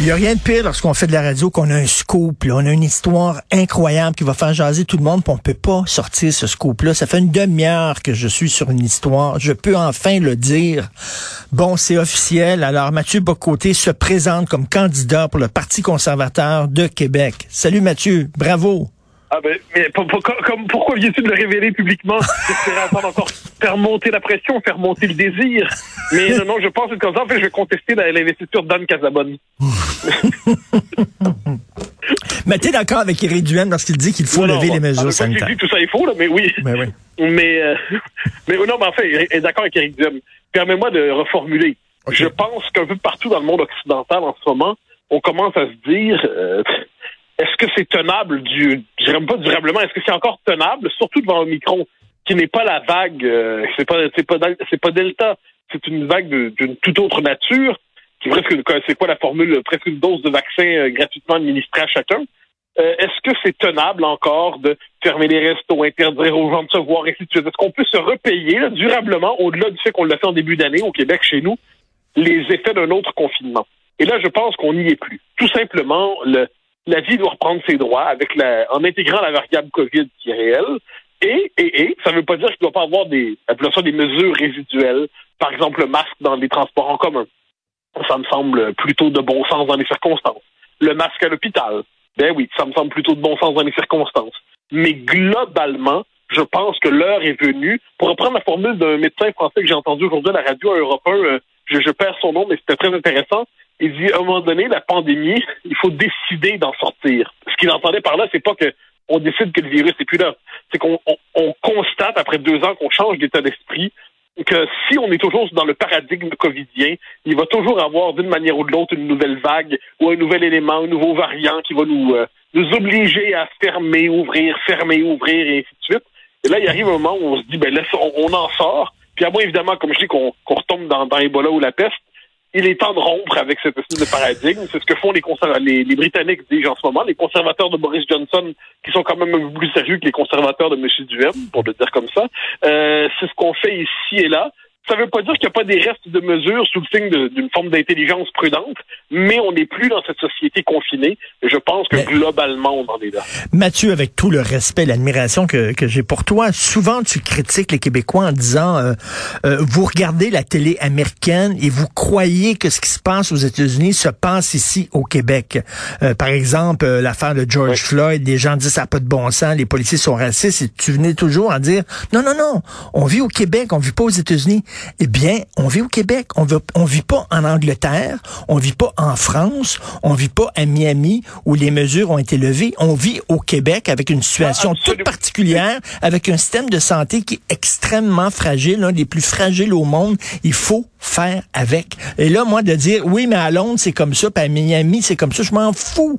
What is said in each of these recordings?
Il n'y a rien de pire lorsqu'on fait de la radio qu'on a un scoop. Là. On a une histoire incroyable qui va faire jaser tout le monde, puis on peut pas sortir ce scoop-là. Ça fait une demi-heure que je suis sur une histoire. Je peux enfin le dire. Bon, c'est officiel. Alors, Mathieu Bocoté se présente comme candidat pour le Parti conservateur de Québec. Salut Mathieu, bravo. Ah ben, mais pour, pour, comme, pourquoi viens-tu de le révéler publiquement? J'espérais attendre encore faire monter la pression, faire monter le désir. Mais non, non, je pense que comme ça, en fait, je vais contester l'investiture d'Anne Casabonne. mais t'es d'accord avec Éric Duhem lorsqu'il dit qu'il faut non, lever non, les mesures sanitaires? Dit tout ça est faux, là, mais oui. Ben oui. Mais, euh, mais non, mais en fait, est d'accord avec Éric Duhem. Permets-moi de reformuler. Okay. Je pense qu'un peu partout dans le monde occidental en ce moment, on commence à se dire euh, est-ce que c'est tenable du je pas durablement, est-ce que c'est encore tenable, surtout devant Omicron, qui n'est pas la vague, euh, c'est pas c'est pas c'est pas Delta, c'est une vague d'une toute autre nature, qui est presque c'est quoi la formule, presque une dose de vaccin euh, gratuitement administrée à chacun. Euh, est-ce que c'est tenable encore de fermer les restos, interdire aux gens de se voir, ainsi de suite? Est-ce qu'on peut se repayer là, durablement, au-delà du fait qu'on l'a fait en début d'année au Québec, chez nous, les effets d'un autre confinement? Et là, je pense qu'on n'y est plus. Tout simplement, le, la vie doit reprendre ses droits avec la, en intégrant la variable COVID qui est réelle. Et, et, et, ça ne veut pas dire qu'il ne doit pas avoir des, ça des mesures résiduelles. Par exemple, le masque dans les transports en commun. Ça me semble plutôt de bon sens dans les circonstances. Le masque à l'hôpital. Ben oui, ça me semble plutôt de bon sens dans les circonstances. Mais globalement, je pense que l'heure est venue. Pour reprendre la formule d'un médecin français que j'ai entendu aujourd'hui à la radio à Europe 1, euh, je, je perds son nom, mais c'était très intéressant. Il dit, à un moment donné, la pandémie, il faut décider d'en sortir. Ce qu'il entendait par là, c'est pas que on décide que le virus n'est plus là. C'est qu'on on, on constate, après deux ans, qu'on change d'état d'esprit, que si on est toujours dans le paradigme covidien, il va toujours avoir d'une manière ou de l'autre une nouvelle vague ou un nouvel élément, un nouveau variant qui va nous, euh, nous obliger à fermer, ouvrir, fermer, ouvrir et ainsi de suite. Et là, il arrive un moment où on se dit, ben là, on, on en sort. Puis à moins, évidemment, comme je dis, qu'on qu retombe dans, dans Ebola ou la peste, il est temps de rompre avec cette espèce de paradigme. C'est ce que font les, les, les Britanniques, dis en ce moment, les conservateurs de Boris Johnson, qui sont quand même plus sérieux que les conservateurs de M. Duhem, pour le dire comme ça. Euh, c'est ce qu'on fait ici et là. Ça ne veut pas dire qu'il n'y a pas des restes de mesures sous le signe d'une forme d'intelligence prudente, mais on n'est plus dans cette société confinée. Et je pense que mais, globalement, on en est là. Mathieu, avec tout le respect et l'admiration que, que j'ai pour toi, souvent tu critiques les Québécois en disant euh, euh, vous regardez la télé américaine et vous croyez que ce qui se passe aux États-Unis se passe ici au Québec. Euh, par exemple, l'affaire de George oui. Floyd, des gens disent ça n'a pas de bon sens, les policiers sont racistes, et tu venais toujours à dire non, non, non, on vit au Québec, on vit pas aux États-Unis. Eh bien, on vit au Québec. On vit, on vit pas en Angleterre. On vit pas en France. On vit pas à Miami où les mesures ont été levées. On vit au Québec avec une situation ah, toute particulière, avec un système de santé qui est extrêmement fragile, l'un des plus fragiles au monde. Il faut faire avec. Et là, moi, de dire, oui, mais à Londres, c'est comme ça, puis à Miami, c'est comme ça, je m'en fous.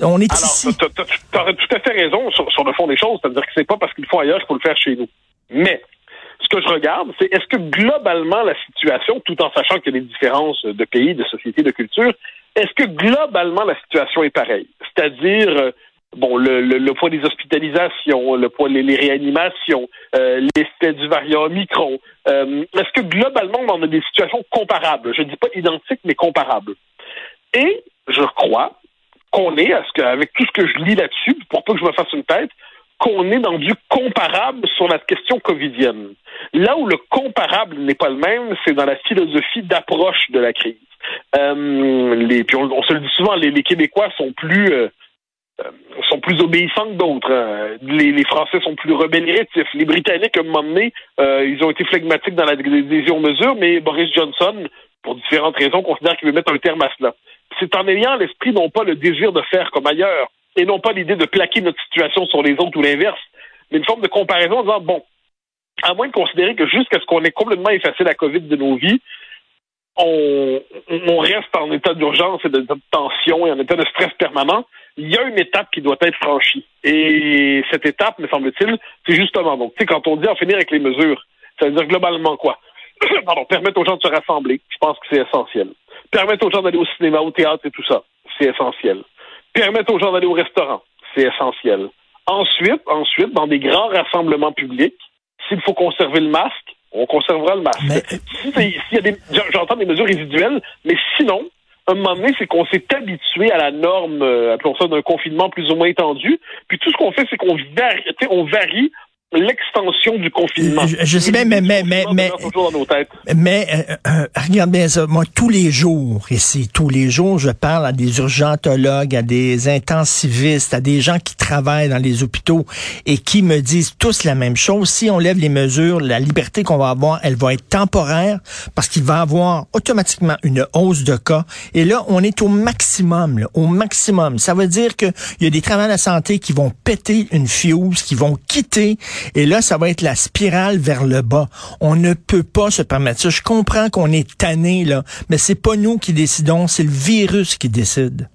On est Alors, ici. Tu as, tout à fait raison sur, sur le fond des choses. C'est-à-dire que c'est pas parce qu'il faut ailleurs qu'il faut le faire chez nous. Mais que je regarde, c'est est-ce que globalement la situation, tout en sachant qu'il y a des différences de pays, de sociétés, de culture, est-ce que globalement la situation est pareille? C'est-à-dire, euh, bon, le, poids des hospitalisations, le poids des réanimations, euh, l'effet du variant Omicron. Euh, est-ce que globalement on a des situations comparables? Je ne dis pas identiques, mais comparables. Et je crois qu'on est, avec tout ce que je lis là-dessus, pour pas que je me fasse une tête, qu'on est dans du comparable sur la question covidienne. Là où le comparable n'est pas le même, c'est dans la philosophie d'approche de la crise. Euh, les, puis on, se le dit souvent, les, Québécois sont plus euh, sont plus obéissants que d'autres. Hein. Les, Français sont plus rebellératifs. Les Britanniques, à un moment donné, euh, ils ont été flegmatiques dans la décision mesure, mais Boris Johnson, pour différentes raisons, considère qu'il veut mettre un terme à cela. C'est en ayant l'esprit non pas le désir de faire comme ailleurs, et non pas l'idée de plaquer notre situation sur les autres ou l'inverse, mais une forme de comparaison en disant, bon, à moins de considérer que jusqu'à ce qu'on ait complètement effacé la COVID de nos vies, on, on reste en état d'urgence et de, tension et en état de stress permanent, il y a une étape qui doit être franchie. Et cette étape, me semble-t-il, c'est justement, donc, tu sais, quand on dit en finir avec les mesures, ça veut dire globalement quoi? Pardon, permettre aux gens de se rassembler, je pense que c'est essentiel. Permettre aux gens d'aller au cinéma, au théâtre et tout ça, c'est essentiel Permettre aux gens d'aller au restaurant, c'est essentiel. Ensuite, ensuite, dans des grands rassemblements publics, s'il faut conserver le masque, on conservera le masque. Si, y a des, j'entends des mesures résiduelles, mais sinon, un moment donné, c'est qu'on s'est habitué à la norme, euh, appelons ça d'un confinement plus ou moins étendu. Puis tout ce qu'on fait, c'est qu'on varie, on varie l'extension du confinement. Je, sais bien, mais mais mais mais mais euh, euh, regarde bien ça. Moi, tous les jours ici, tous les jours, je parle à des urgentologues, à des intensivistes, à des gens qui travaillent dans les hôpitaux et qui me disent tous la même chose. Si on lève les mesures, la liberté qu'on va avoir, elle va être temporaire parce qu'il va avoir automatiquement une hausse de cas. Et là, on est au maximum, là, au maximum. Ça veut dire qu'il y a des travailleurs de la santé qui vont péter une fuse, qui vont quitter et là, ça va être la spirale vers le bas. On ne peut pas se permettre ça. Je comprends qu'on est tanné, là, mais c'est pas nous qui décidons, c'est le virus qui décide.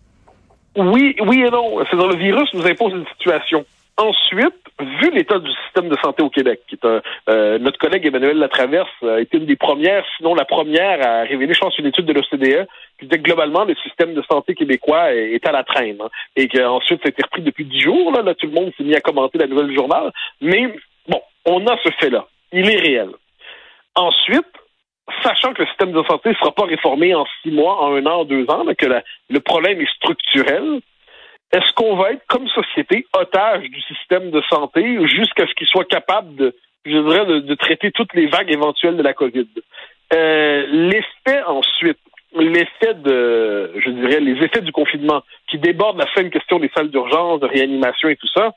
Oui, oui et non. C'est dans le virus nous impose une situation. Ensuite, vu l'état du système de santé au Québec, qui est euh, notre collègue Emmanuel Latraverse a été une des premières, sinon la première, à révéler, je pense, une étude de l'OCDE qui disait que globalement, le système de santé québécois est, à la traîne. Hein, et qu'ensuite, ça a été repris depuis dix jours. Là, là tout le monde s'est mis à commenter la nouvelle du journal. Mais bon, on a ce fait-là. Il est réel. Ensuite, sachant que le système de santé ne sera pas réformé en six mois, en un an, en deux ans, que le problème est structurel, est-ce qu'on va être, comme société, otage du système de santé jusqu'à ce qu'il soit capable de, je dirais, de, traiter toutes les vagues éventuelles de la COVID? Euh, l'effet ensuite, l'effet de, je dirais, les effets du confinement qui débordent la seule question des salles d'urgence, de réanimation et tout ça,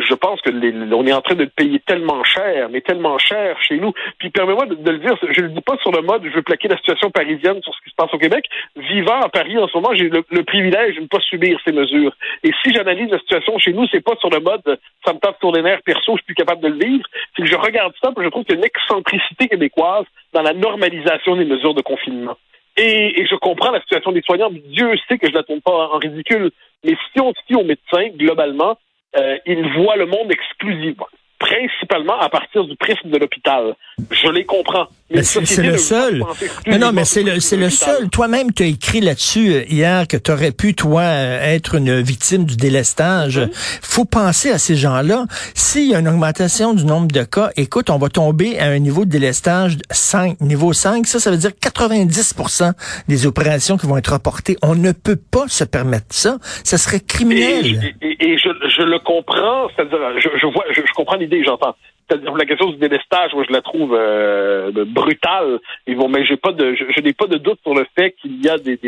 je pense que on est en train de payer tellement cher, mais tellement cher chez nous. Puis permets-moi de, le dire, je ne le dis pas sur le mode je veux plaquer la situation parisienne sur ce qui se passe au Québec. Vivant à Paris en ce moment, j'ai le, privilège de ne pas subir ces mesures. Et si j'analyse la situation chez nous, c'est pas sur le mode ça me tape sur les nerfs perso, je suis plus capable de le vivre. C'est que je regarde ça, et je trouve qu'il y a une excentricité québécoise dans la normalisation des mesures de confinement. Et, je comprends la situation des soignants. Dieu sait que je la tourne pas en ridicule. Mais si on se fie aux médecins, globalement, euh, ils voient le monde exclusivement, principalement à partir du prisme de l'hôpital. Je les comprends. Mais c'est le seul. Non, non, mais c'est le, c'est le seul. Toi-même, tu as écrit là-dessus euh, hier que tu aurais pu, toi, euh, être une victime du délestage. Faut penser à ces gens-là. S'il y a une augmentation du nombre de cas, écoute, on va tomber à un niveau de délestage 5. Niveau 5, ça, ça veut dire 90% des opérations qui vont être reportées. On ne peut pas se permettre ça. Ça serait criminel. Et, je, je, le comprends. C'est-à-dire, je, je vois, je, je comprends l'idée, j'entends c'est-à-dire la question du délestage, moi je la trouve euh, brutale. Ils vont, mais j'ai pas de, je, n'ai pas de doute sur le fait qu'il y a des,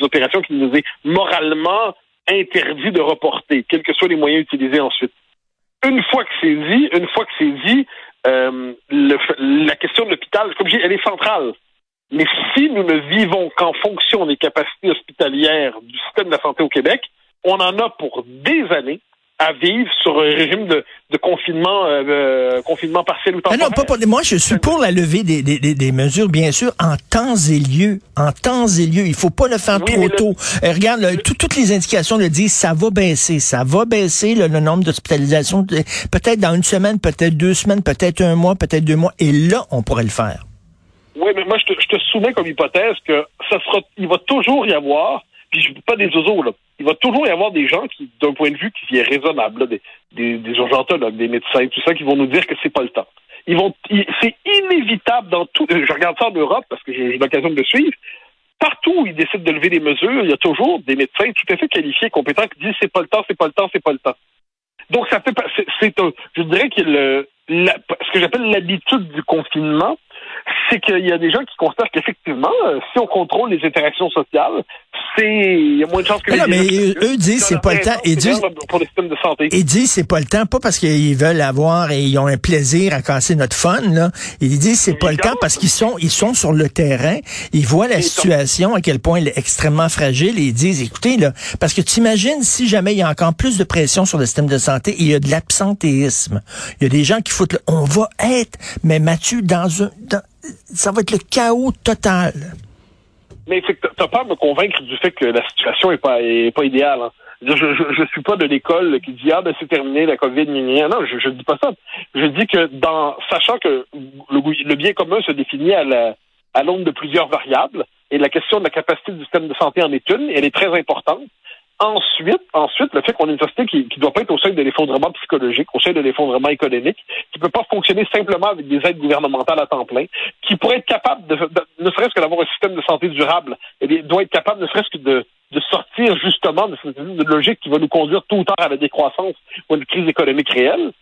opérations qui nous est moralement interdit de reporter, quels que soient les moyens utilisés ensuite. Une fois que c'est dit, une fois que c'est dit, euh, la question de l'hôpital, comme je dis, elle est centrale. Mais si nous ne vivons qu'en fonction des capacités hospitalières du système de la santé au Québec, on en a pour des années à vivre sur un régime de, de confinement, euh, euh, confinement partiel ou temporaire. non, pas pour, moi, je suis pour la levée des, des, des, mesures, bien sûr, en temps et lieu. En temps et lieu. Il faut pas le faire trop tôt. Euh, regarde, toutes les indications le disent, ça va baisser. Ça va baisser le, nombre d'hospitalisations. Peut-être dans une semaine, peut-être deux semaines, peut-être un mois, peut-être deux mois. Et là, on pourrait le faire. Oui, mais moi, je te, je te soumets comme hypothèse que ça sera, il va toujours y avoir puis je pas des oiseaux, là. Il va toujours y avoir des gens qui, d'un point de vue qui est raisonnable, des, des, des urgentologues, des médecins, tout ça, qui vont nous dire que c'est pas le temps. Ils vont, c'est inévitable dans tout. Je regarde ça en Europe parce que j'ai l'occasion de le suivre. Partout où ils décident de lever des mesures, il y a toujours des médecins tout à fait qualifiés, compétents, qui disent c'est pas le temps, c'est pas le temps, c'est pas le temps. Donc ça fait, c'est, un, je dirais que le, ce que j'appelle l'habitude du confinement, c'est qu'il y a des gens qui considèrent qu'effectivement, euh, si on contrôle les interactions sociales, c'est il y a moins de chances que. Mais non, mais eux, disent c'est pas le temps. Ils disent pour le système de santé. Ils disent c'est pas le temps, pas parce qu'ils veulent avoir et ils ont un plaisir à casser notre fun là. Ils disent c'est pas le temps parce qu'ils sont ils sont sur le terrain, ils voient la situation à quel point elle est extrêmement fragile et ils disent écoutez là, parce que tu imagines si jamais il y a encore plus de pression sur le système de santé, il y a de l'absentéisme, il y a des gens qui foutent, le, on va être, mais Mathieu dans un dans, ça va être le chaos total. Mais tu n'as pas à me convaincre du fait que la situation est pas est pas idéale. Hein. Je, je, suis pas de l'école qui dit ah ben c'est terminé la Covid non je ne dis pas ça je dis que dans sachant que le, bien commun se définit à la à l'aune de plusieurs variables et la question de la capacité du système de santé en est une elle est très importante Ensuite, ensuite, le fait qu'on ait une société qui ne doit pas être au sein de l'effondrement psychologique, au sein de l'effondrement économique, qui ne peut pas fonctionner simplement avec des aides gouvernementales à temps plein, qui pourrait être capable de, ne serait-ce que d'avoir un système de santé durable, eh bien, doit être capable ne serait-ce que de, de sortir justement de cette logique qui va nous conduire tout ou tard à la décroissance ou à une crise économique réelle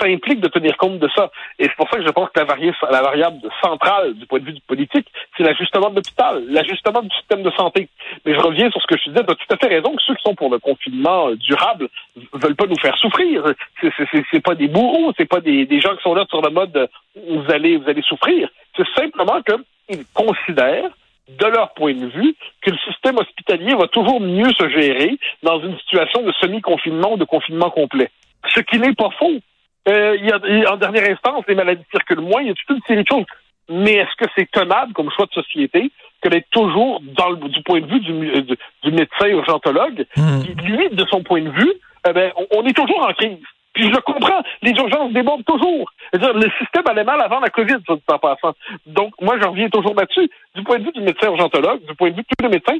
ça implique de tenir compte de ça. Et c'est pour ça que je pense que la, la variable centrale du point de vue du politique, c'est l'ajustement de l'hôpital, l'ajustement du système de santé. Mais je reviens sur ce que je disais, tu as tout à fait raison que ceux qui sont pour le confinement euh, durable veulent pas nous faire souffrir. C'est pas des bourreaux, c'est pas des, gens qui sont là sur le mode vous allez vous allez souffrir. C'est simplement qu'ils considèrent de leur point de vue, que le système hospitalier va toujours mieux se gérer dans une situation de semi-confinement ou de confinement complet. Ce qui n'est pas faux. Euh, il y a, en dernière instance, les maladies circulent moins, il y a toute une série de choses. Mais est-ce que c'est tenable comme choix de société que d'être toujours, dans le, du point de vue du, euh, du, médecin urgentologue, mmh. qui, lui, de son point de vue, eh ben, on, est toujours en crise. Puis je le comprends, les urgences débordent toujours. -dire, le système allait mal avant la COVID, ça, en passant. Donc, moi, j'en reviens toujours là-dessus. Du point de vue du médecin urgentologue, du point de vue de tous les médecins,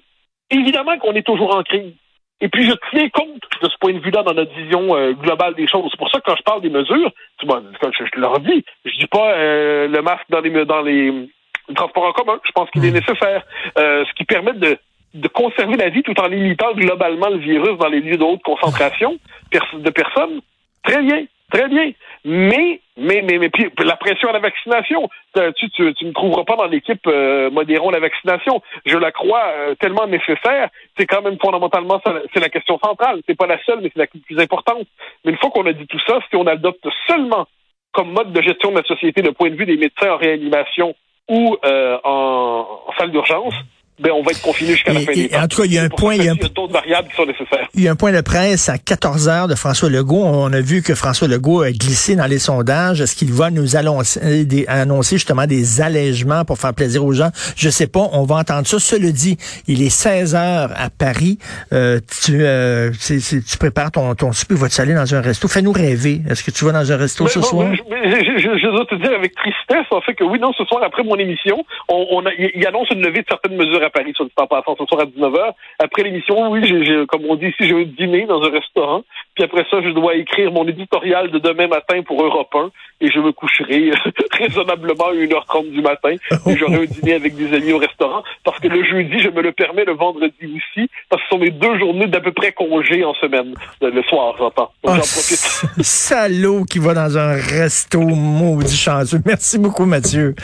évidemment qu'on est toujours en crise. Et puis, je tiens compte de ce point de vue-là dans notre vision euh, globale des choses. C'est pour ça que quand je parle des mesures, bon, je, je leur dis, je dis pas euh, le masque dans les, dans les transports en commun. Je pense qu'il est hmm. nécessaire. Euh, ce qui permet de, de conserver la vie tout en limitant globalement le virus dans les lieux de haute concentration de personnes. Très bien. Très bien. Mais, mais, mais, mais puis, la pression à la vaccination, tu, tu, tu ne trouveras pas dans l'équipe euh, modérons la vaccination. Je la crois euh, tellement nécessaire. C'est quand même fondamentalement c'est la question centrale. C'est pas la seule, mais c'est la plus importante. Mais une fois qu'on a dit tout ça, si on adopte seulement comme mode de gestion de la société le point de vue des médecins en réanimation ou euh, en salle d'urgence, ben, on va être confiné jusqu'à la fin des En tout cas, il y a un point, il y a, d'autres variables qui sont nécessaires. Il y a un point de presse à 14 heures de François Legault. On a vu que François Legault a glissé dans les sondages. Est-ce qu'il va nous annoncer, des, annoncer justement des allègements pour faire plaisir aux gens? Je sais pas. On va entendre ça. Cela dit, il est 16 heures à Paris. Euh, tu, euh, tu prépares ton, ton souper. Vas-tu aller dans un resto? Fais-nous rêver. Est-ce que tu vas dans un resto ce soir? je, je, dois te dire avec tristesse, en fait, que oui, non, ce soir, après mon émission, on, on a, il annonce une levée de certaines mesures à Paris, sur le temps passant, ce soir à 19h. Après l'émission, oui, j'ai, comme on dit ici, j'ai un dîner dans un restaurant. Puis après ça, je dois écrire mon éditorial de demain matin pour Europe 1 et je me coucherai raisonnablement à 1h30 du matin et j'aurai un dîner avec des amis au restaurant parce que le jeudi, je me le permets, le vendredi aussi, parce que ce sont mes deux journées d'à peu près congé en semaine. Le soir, j'entends. Donc, j'en profite. Salaud qui va dans un resto maudit chanceux. Merci beaucoup, Mathieu.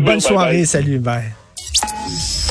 Bonne soirée. Salut. Bye.